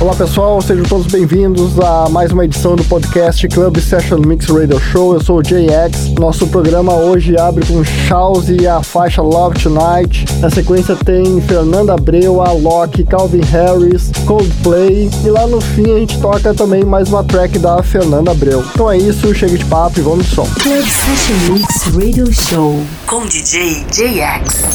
Olá pessoal, sejam todos bem-vindos a mais uma edição do podcast Club Session Mix Radio Show. Eu sou o JX. Nosso programa hoje abre com Shouse e a faixa Love Tonight. Na sequência tem Fernanda Abreu, Alok, Calvin Harris, Coldplay e lá no fim a gente toca também mais uma track da Fernanda Abreu. Então é isso, chega de papo e vamos de som. Club Session Mix Radio Show com DJ JX.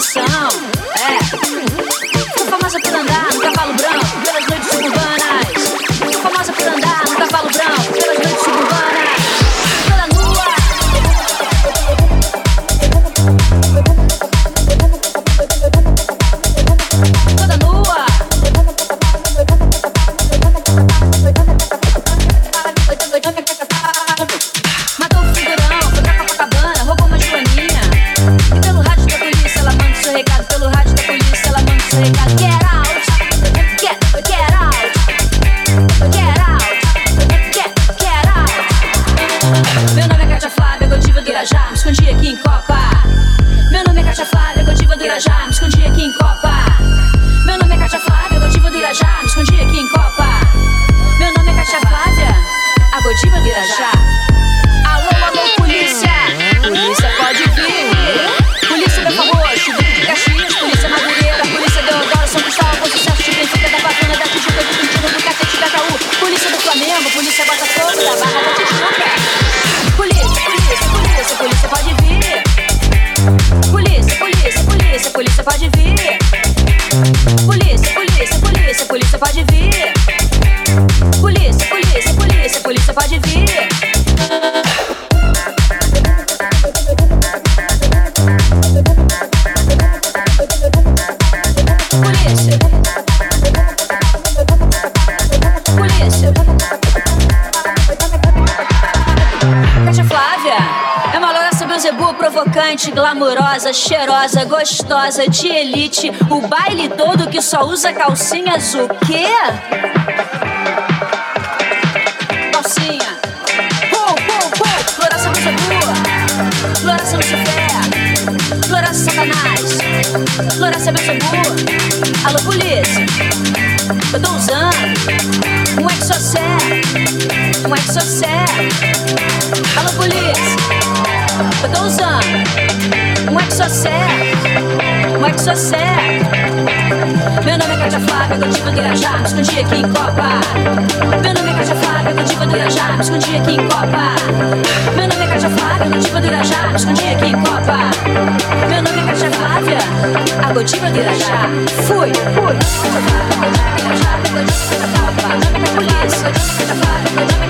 some. Glamurosa, cheirosa, gostosa, de elite. O baile todo que só usa calcinhas, o quê? Calcinha. Pô, pô, pô. Floração de boa. Floração de fé. Floração satanás. Floração boa. Alô, polícia. Eu tô usando um exocé. Um exocé. Alô, polícia. Eu tô usando um exocé, um exocé. Meu nome é Cátia Flávia, cantiva do Irajá, me escondi aqui em Copa. Meu nome é Cátia Flávia, cantiva do Irajá, me escondi aqui em Copa. Meu nome é Cátia Flávia, cantiva do Irajá, me escondi aqui em Copa. Meu nome é Cátia Flávia, a gotiva do Irajá. Fui, fui. Polícia, Cátia Flávia,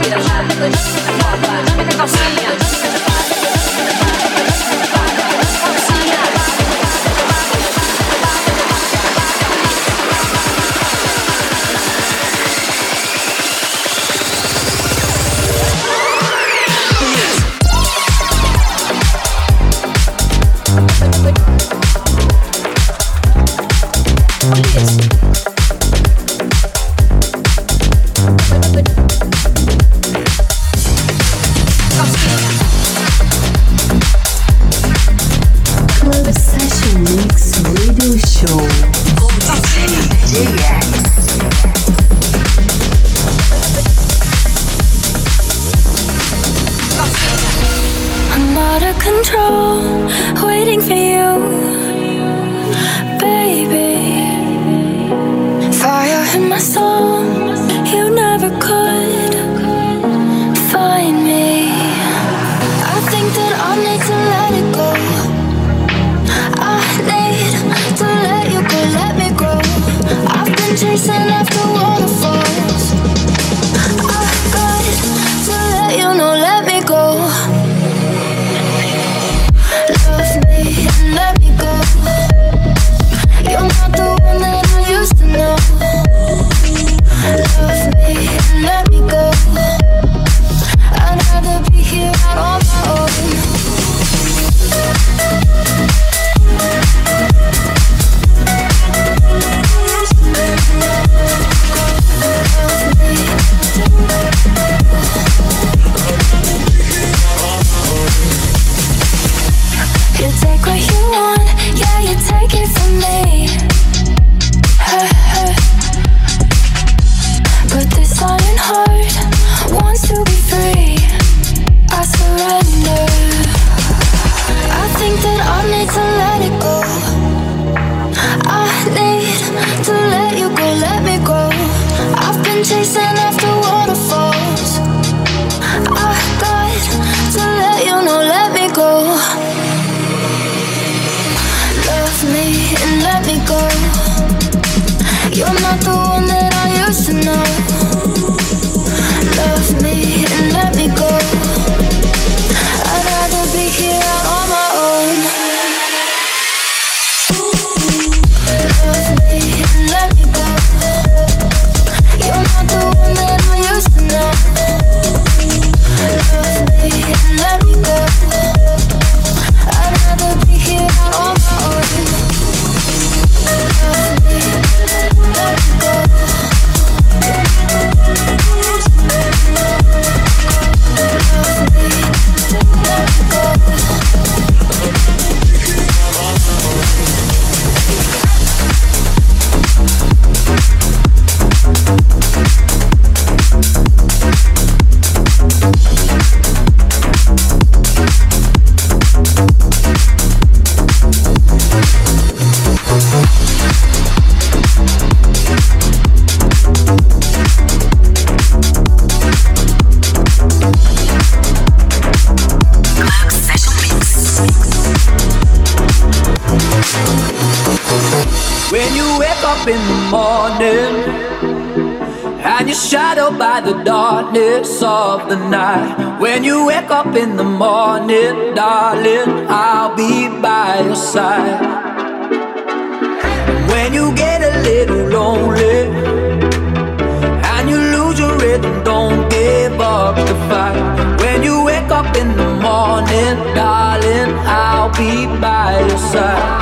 Irajá, me escondi aqui em Copa. Nome da calcinha. darkness of the night. When you wake up in the morning, darling, I'll be by your side. When you get a little lonely and you lose your rhythm, don't give up the fight. When you wake up in the morning, darling, I'll be by your side.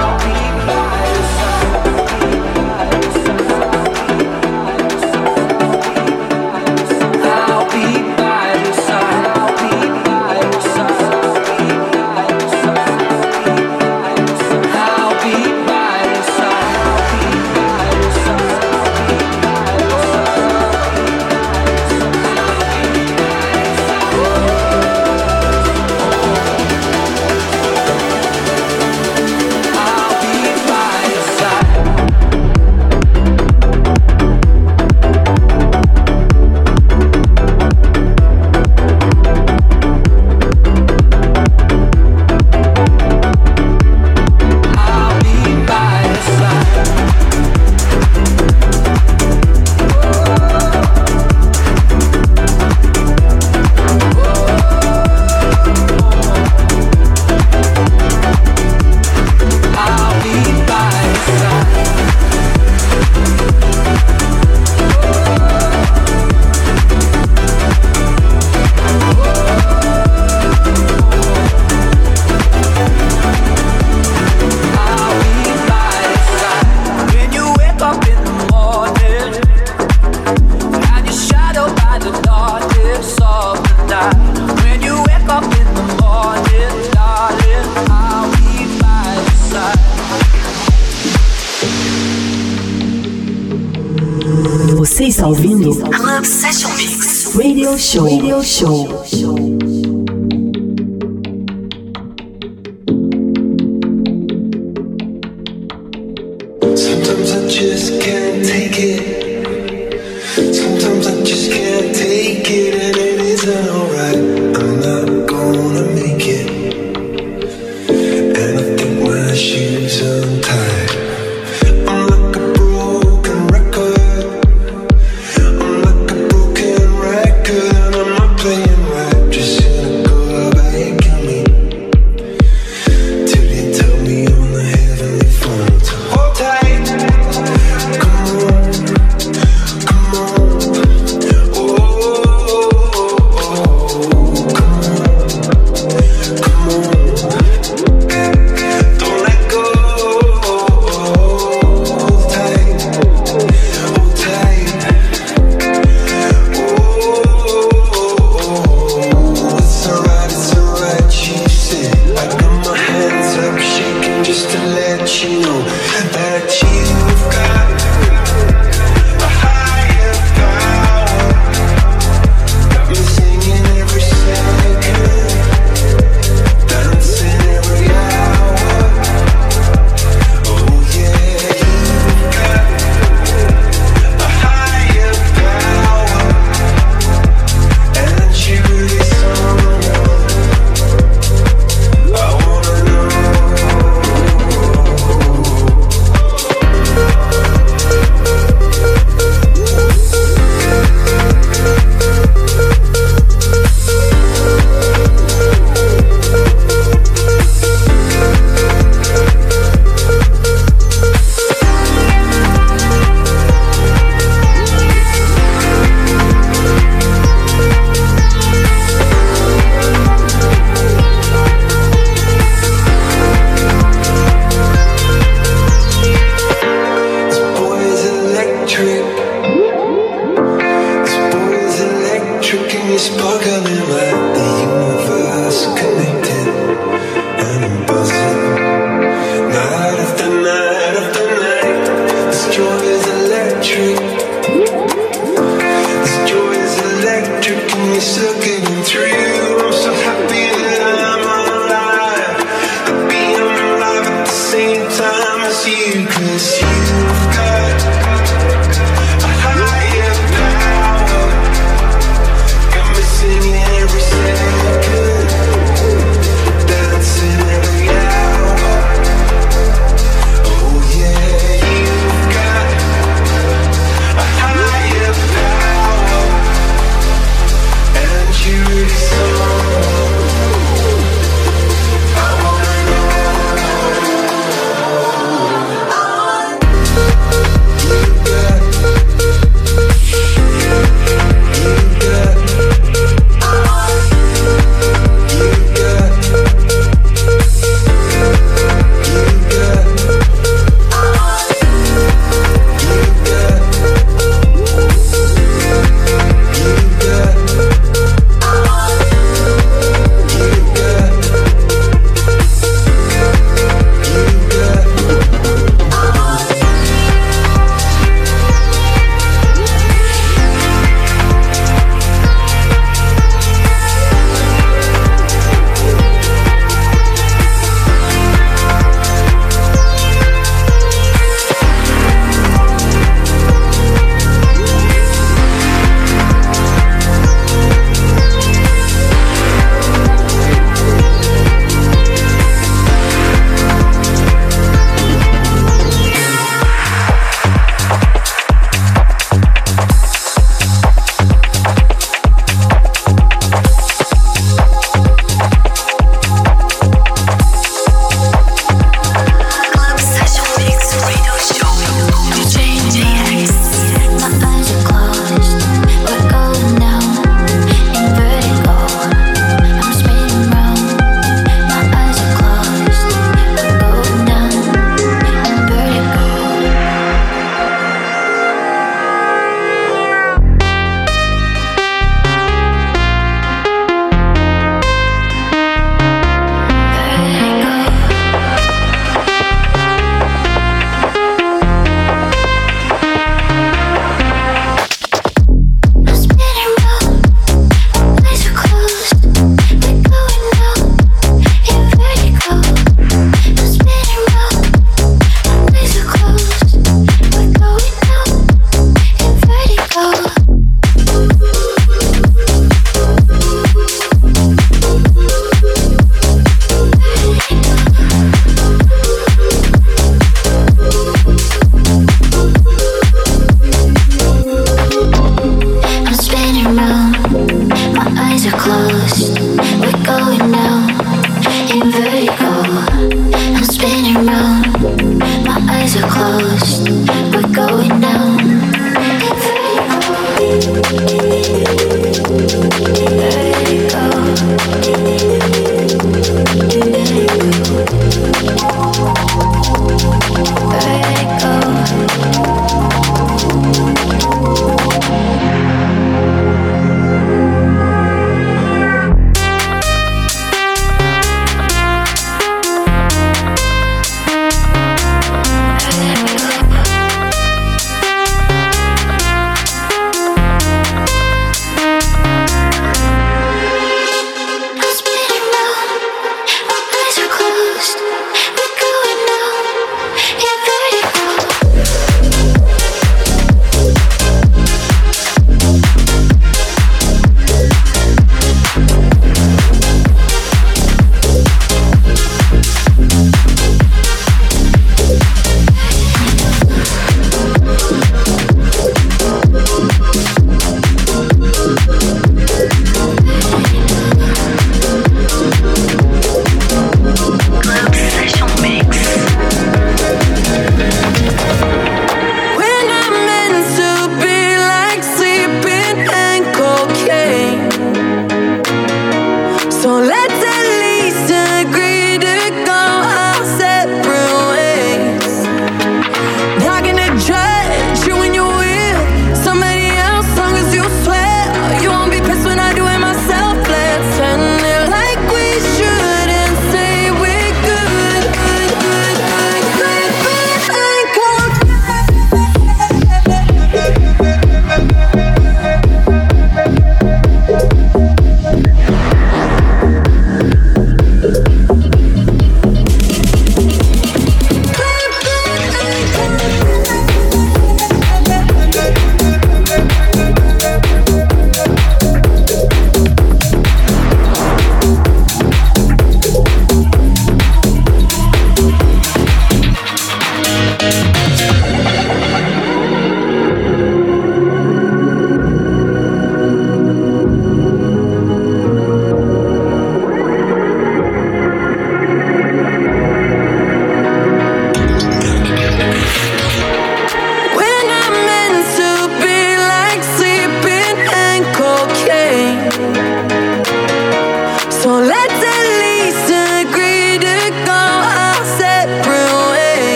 Show. Radio Show.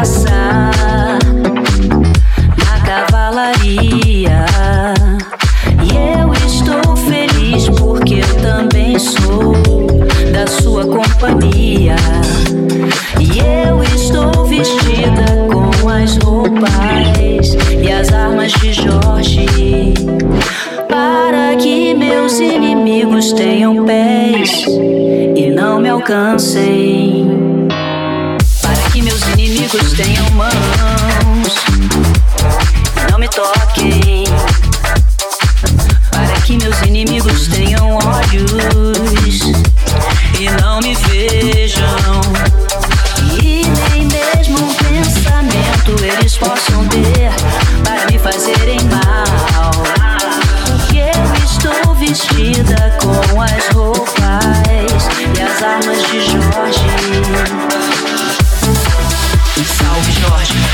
caça na cavalaria. E eu estou feliz porque eu também sou da sua companhia. E eu estou vestida com as roupas e as armas de Jorge. Para que meus inimigos tenham pés e não me alcancem. nós.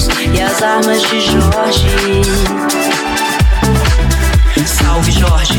Borges e as armas de Jorge. Salve Jorge.